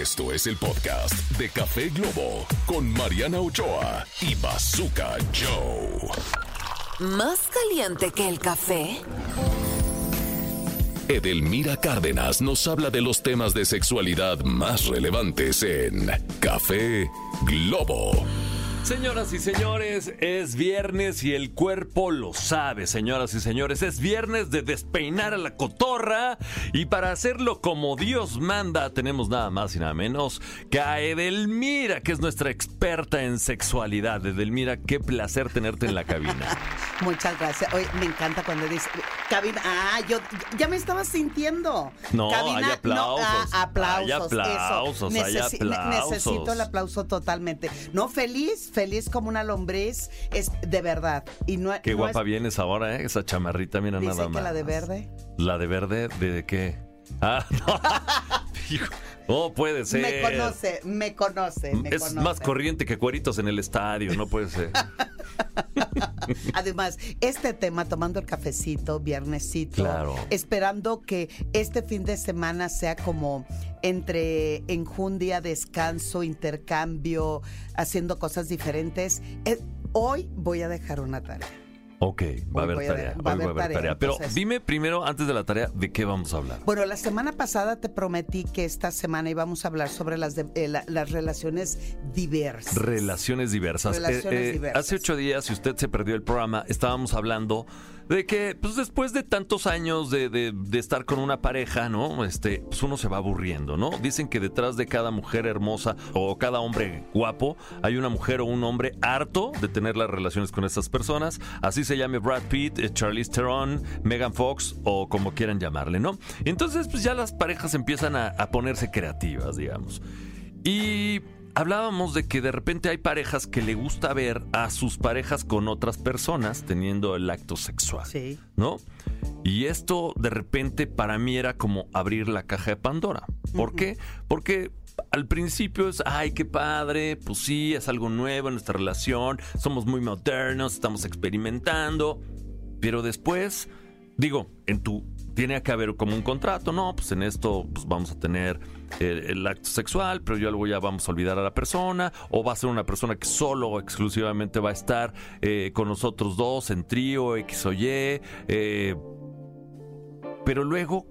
Esto es el podcast de Café Globo con Mariana Ochoa y Bazooka Joe. ¿Más caliente que el café? Edelmira Cárdenas nos habla de los temas de sexualidad más relevantes en Café Globo. Señoras y señores, es viernes y el cuerpo lo sabe, señoras y señores. Es viernes de despeinar a la cotorra y para hacerlo como Dios manda tenemos nada más y nada menos que a Edelmira, que es nuestra experta en sexualidad. Edelmira, qué placer tenerte en la cabina. Muchas gracias. Oye, me encanta cuando dice cabina. Ah, yo ya me estaba sintiendo. No, cabina, hay aplausos. ah, aplausos. Hay aplausos, eso. hay Necesi- aplausos. Necesito el aplauso totalmente. No, feliz, feliz como una lombriz. Es de verdad. Y no, Qué no guapa es- vienes ahora, ¿eh? Esa chamarrita, mira nada que más. la de verde. ¿La de verde? ¿De qué? Ah, no. Oh, puede ser. Me conoce, me conoce, me es conoce. más corriente que cueritos en el estadio, no puede ser. Además, este tema, tomando el cafecito, viernesito, Claro. esperando que este fin de semana sea como entre enjundia, descanso, intercambio, haciendo cosas diferentes. Eh, hoy voy a dejar una tarea. Ok, va a haber tarea. va a va a haber tarea, tarea. Pero entonces- dime primero, antes de la tarea, ¿de qué vamos a hablar? Bueno, la semana pasada te prometí que esta semana íbamos a hablar sobre las, de- eh, la- las relaciones diversas. Relaciones diversas. Relaciones diversas. Hace ocho días, si usted se perdió el programa, estábamos hablando de que, pues después de tantos años de, de- estar con una pareja, ¿no? Este, pues uno se va aburriendo, ¿no? Dicen que detrás de cada mujer hermosa o cada hombre guapo hay una mujer o un hombre harto de tener las relaciones con estas personas. Así se llame Brad Pitt, eh, Charlize Theron, Megan Fox o como quieran llamarle, ¿no? Entonces, pues ya las parejas empiezan a, a ponerse creativas, digamos. Y hablábamos de que de repente hay parejas que le gusta ver a sus parejas con otras personas teniendo el acto sexual, Sí. ¿no? Y esto de repente para mí era como abrir la caja de Pandora. ¿Por qué? Porque al principio es, ay, qué padre, pues sí, es algo nuevo en nuestra relación, somos muy modernos, estamos experimentando, pero después, digo, en tu tiene que haber como un contrato, no, pues en esto pues vamos a tener el, acto sexual, pero ya luego ya vamos a olvidar a la persona, o va a ser una persona que solo o exclusivamente va a estar eh, con nosotros dos en trío, X o Y, eh, pero luego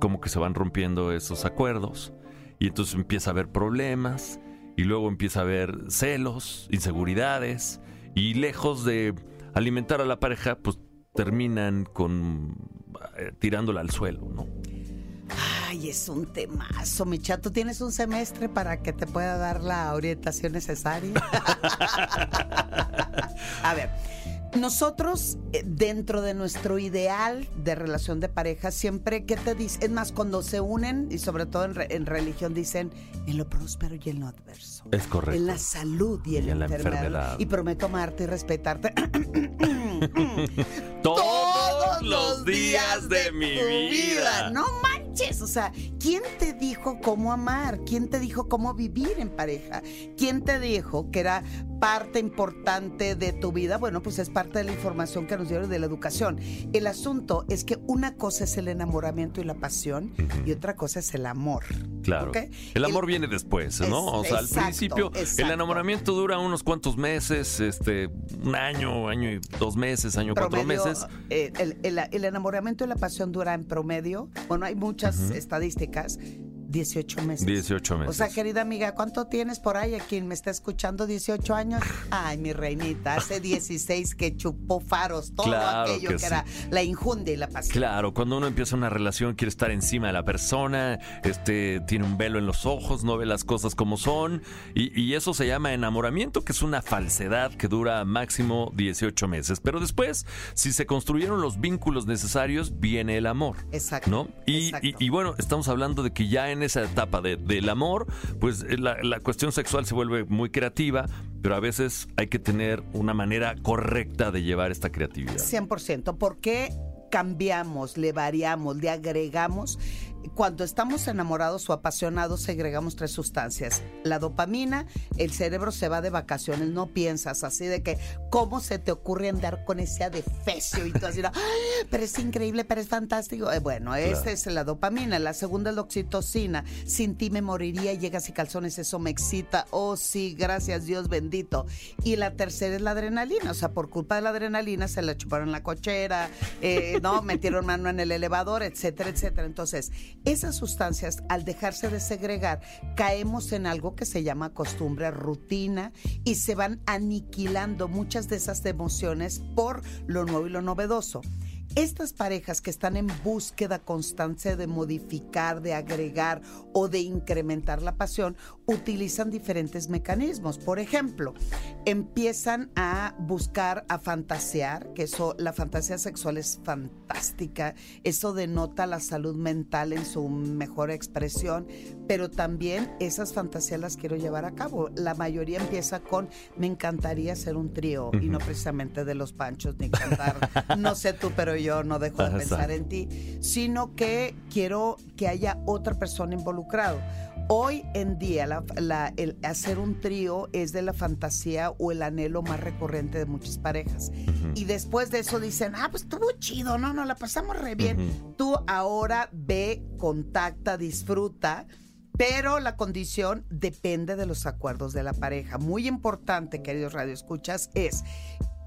como que se van rompiendo esos acuerdos y entonces empieza a haber problemas y luego empieza a haber celos, inseguridades y lejos de alimentar a la pareja, pues terminan con eh, tirándola al suelo, ¿no? Ay, es un temazo, mi chato. ¿Tienes un semestre para que te pueda dar la orientación necesaria? A ver, nosotros eh, dentro de nuestro ideal de relación de pareja, siempre, ¿qué te dice? Es más, cuando se unen, y sobre todo en, re- en religión, dicen en lo próspero y en lo adverso. Es correcto. En la salud y en, Y la, en la enfermedad. enfermedad. Y prometo amarte y respetarte. Todos los días de mi tu vida. No o sea, ¿quién te dijo cómo amar? ¿Quién te dijo cómo vivir en pareja? ¿Quién te dijo que era parte importante de tu vida? Bueno, pues es parte de la información que nos dieron de la educación. El asunto es que una cosa es el enamoramiento y la pasión y otra cosa es el amor. Claro. El amor viene después, ¿no? Es- o sea, al exacto, principio el enamoramiento dura unos cuantos meses, este, un año, año y dos meses, año cuatro promedio, meses. eh, el, el- el enamoramiento y la pasión dura en promedio, bueno, hay muchas estadísticas, 18 meses. 18 meses. O sea, querida amiga, ¿cuánto tienes por ahí a quien me está escuchando? 18 años. Ay, mi reinita, hace 16 que chupó faros, todo Claro aquello que que, sí. era la injundia y la pasión. Claro, cuando uno empieza una relación quiere estar encima de la persona, este tiene un velo en los ojos, no ve las cosas como son y, y eso se llama enamoramiento, que es una falsedad que dura máximo 18 meses. Pero después, si se construyeron los vínculos necesarios, viene el amor. Exacto, ¿No? Y, exacto. y- y bueno, estamos hablando de que ya en esa etapa de- del amor, pues eh, la, la cuestión sexual se vuelve muy creativa, pero a veces hay que tener una manera correcta de llevar esta creatividad. 100%. ¿Por qué cambiamos, le variamos, le agregamos cuando estamos enamorados o apasionados, segregamos tres sustancias. La dopamina, el cerebro se va de vacaciones, no piensas así de que, ¿cómo se te ocurre andar con ese adefesio? Y tú así, "Ay, pero es increíble, pero es fantástico. Eh, bueno, esa es la dopamina. La segunda es la oxitocina. Sin ti me moriría, llegas y calzones, eso me excita. Oh, sí, gracias Dios bendito. Y la tercera es la adrenalina. O sea, por culpa de la adrenalina se la chuparon la cochera, eh, no, metieron mano en el elevador, etcétera, etcétera. Entonces, esas sustancias, al dejarse de segregar, caemos en algo que se llama costumbre, rutina, y se van aniquilando muchas de esas emociones por lo nuevo y lo novedoso. Estas parejas que están en búsqueda constante de modificar, de agregar o de incrementar la pasión, utilizan diferentes mecanismos. Por ejemplo, empiezan a buscar, a fantasear, que eso, la fantasía sexual es fantástica, eso denota la salud mental en su mejor expresión, pero también esas fantasías las quiero llevar a cabo. La mayoría empieza con, me encantaría ser un trío, y no precisamente de los panchos ni cantar, no sé tú, pero yo no dejo de pensar en ti, sino que quiero que haya otra persona involucrado. Hoy en día la- la- el hacer un trío es de la fantasía o el anhelo más recurrente de muchas parejas. Y después de eso dicen, ah, pues estuvo chido, no, no, la pasamos re bien. Tú ahora ve, contacta, disfruta. Pero la condición depende de los acuerdos de la pareja. Muy importante, queridos radioescuchas, es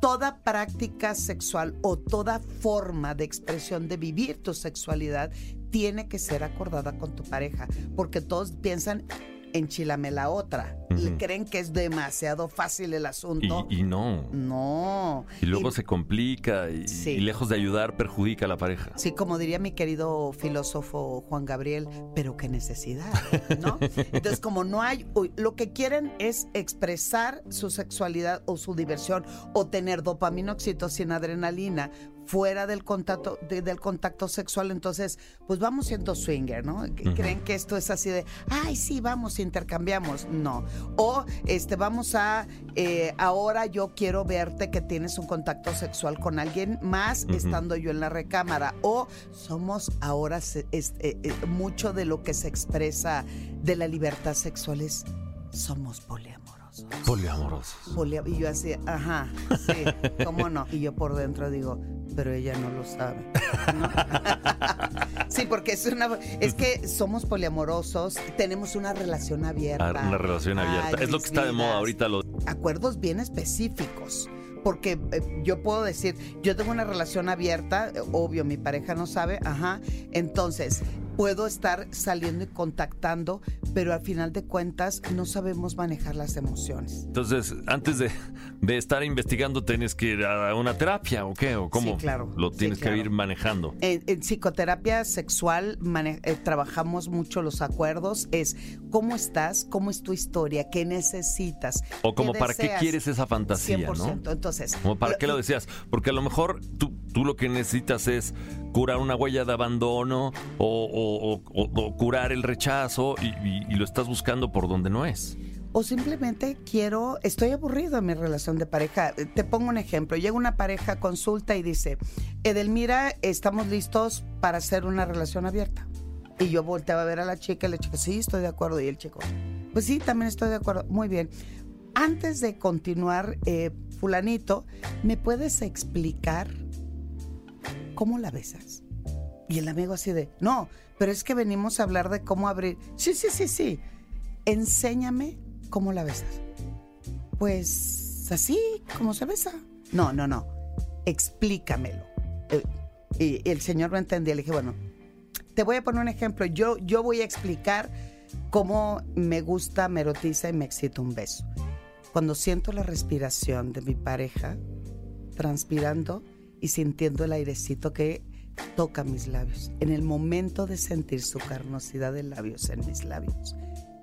toda práctica sexual o toda forma de expresión de vivir tu sexualidad tiene que ser acordada con tu pareja, porque todos piensan enchilame la otra. Y creen que es demasiado fácil el asunto. y no. no. Y luego Y- se complica y, Sí. y lejos de ayudar perjudica a la pareja. Sí, como diría mi querido filósofo Juan Gabriel, pero qué necesidad, ¿no? Entonces, como no hay, uy, lo que quieren es expresar su sexualidad o su diversión o tener dopamina, oxitocina, adrenalina fuera del contacto de- del contacto sexual, entonces, pues vamos siendo swinger, ¿no? Creen que esto es así de, ay, sí, vamos, intercambiamos. No. O este, vamos a, eh, ahora yo quiero verte que tienes un contacto sexual con alguien más estando yo en la recámara. O somos ahora, se- es- eh, eh, mucho de lo que se expresa de la libertad sexual es, somos poliamorosos. Poliamorosos. Polia- y yo así, ajá, sí, ¿cómo no? Y yo por dentro digo, pero ella no lo sabe. ¿no? sí, porque es una es que somos poliamorosos, tenemos una relación abierta. Ah, Una relación abierta. Ay, es lo que está de moda ahorita. Lo, Acuerdos bien específicos. Porque eh, yo puedo decir, yo tengo una relación abierta, eh, obvio, mi pareja no sabe, ajá. Entonces, puedo estar saliendo y contactando, pero al final de cuentas no sabemos manejar las emociones. entonces, antes de, de estar investigando, tienes que ir a una terapia o qué, o cómo Sí, claro. lo Sí, tienes claro. que ir manejando. En, en psicoterapia sexual mane- eh, trabajamos mucho los acuerdos. Es cómo estás, cómo es tu historia, qué necesitas. O como qué para qué deseas. quieres esa fantasía, 100%. ¿no? Entonces, Como para qué lo lo- decías. Porque a lo mejor tú, tú lo que necesitas es curar una huella de abandono o, curar el rechazo y, lo estás buscando por donde no es. O simplemente quiero, estoy aburrido en mi relación de pareja. Te pongo un ejemplo. Llega una pareja, consulta y dice, Edelmira, estamos listos para hacer una relación abierta. Y yo volteaba a ver a la chica y le chica, sí, estoy de acuerdo. Y el chico, pues sí, también estoy de acuerdo. Muy bien. Antes de continuar, eh, fulanito, ¿me puedes explicar cómo la besas? Y el amigo así de, no, pero es que venimos a hablar de cómo abrir. Sí, sí, sí, sí. Enséñame cómo la besas. Pues así, como se besa. No, no, no. Explícamelo. Eh, Y el señor no entendía. Le dije, bueno, te voy a poner un ejemplo. Yo, yo voy a explicar cómo me gusta, me erotiza y me excita un beso. Cuando siento la respiración de mi pareja, transpirando y sintiendo el airecito que toca mis labios. En el momento de sentir su carnosidad de labios en mis labios,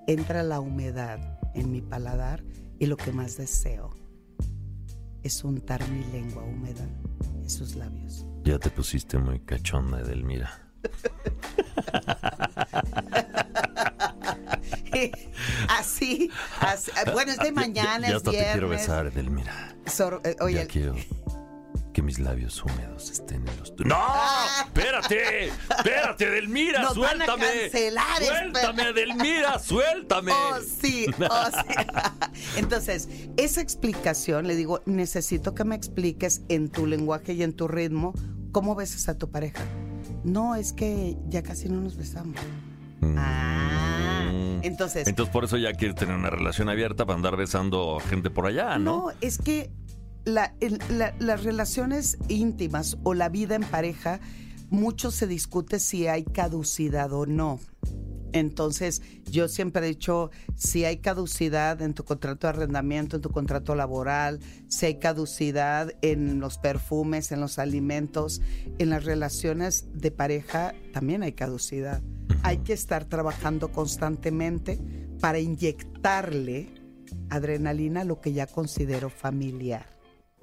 entra la humedad en mi paladar y lo que más deseo es untar mi lengua húmeda en sus labios. Ya te pusiste muy cachonda, Edelmira. así, así- bueno, es de mañana, ya es hasta viernes. te quiero besar, Edelmira. Sor- eh, oye, ya quiero que mis labios húmedos estén en los tuyos. ¡No! ¡Espérate! ¡Espérate, Edelmira! Nos van a ¡Suéltame! cancelar, ¡Suéltame, espera. Edelmira! ¡Suéltame! Oh, sí, oh, sí. Entonces, esa explicación, le digo, necesito que me expliques en tu lenguaje y en tu ritmo cómo besas a tu pareja. No, es que ya casi no nos besamos. Ah, entonces, Entonces, por eso ya quieres tener una relación abierta para andar besando a gente por allá, ¿no? No, es que la- el- la- las relaciones íntimas o la vida en pareja, mucho se discute si hay caducidad o no. Entonces, yo siempre he dicho, si hay caducidad en tu contrato de arrendamiento, en tu contrato laboral, si hay caducidad en los perfumes, en los alimentos, en las relaciones de pareja, también hay caducidad. Hay que estar trabajando constantemente para inyectarle adrenalina a lo que ya considero familiar.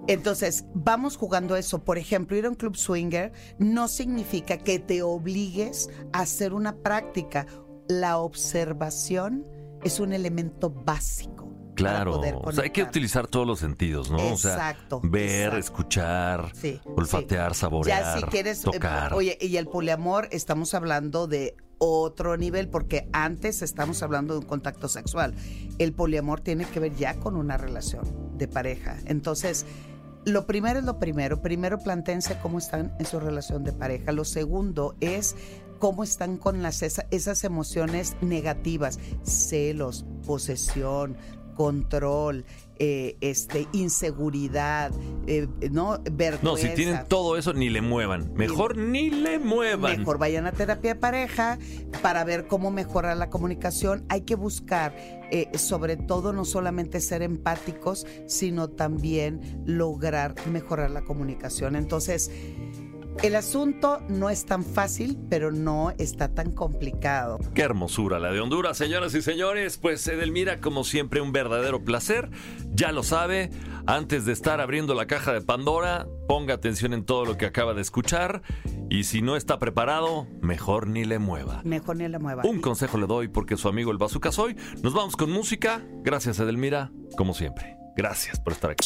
Entonces, vamos jugando eso. Por ejemplo, ir a un club swinger no significa que te obligues a hacer una práctica. La observación es un elemento básico. Claro, poder o sea, hay que utilizar todos los sentidos, ¿no? Exacto, o sea, ver, exacto. escuchar, Sí, olfatear, sí. saborear, Ya si quieres, eh, tocar. oye, y el poliamor estamos hablando de otro nivel porque antes estamos hablando de un contacto sexual. El poliamor tiene que ver ya con una relación de pareja. Entonces, lo primero es lo primero. Primero plantéense cómo están en su relación de pareja. Lo segundo es cómo están con las, esa- esas emociones negativas, celos, posesión, control, eh, este, inseguridad, eh, no vergüenza. no, si tienen todo eso, ni le muevan. Mejor ni le muevan. Mejor vayan a terapia de pareja para ver cómo mejorar la comunicación. Hay que buscar, eh, sobre todo, no solamente ser empáticos, sino también lograr mejorar la comunicación. Entonces, el asunto no es tan fácil, pero no está tan complicado. Qué hermosura la de Honduras, señoras y señores. Pues Edelmira, como siempre, un verdadero placer. Ya lo sabe, antes de estar abriendo la caja de Pandora, ponga atención en todo lo que acaba de escuchar. Y si no está preparado, mejor ni le mueva. Mejor ni la mueva. Un consejo le doy porque su amigo el Bazooka soy. Nos vamos con música. Gracias, Edelmira, como siempre. Gracias por estar aquí.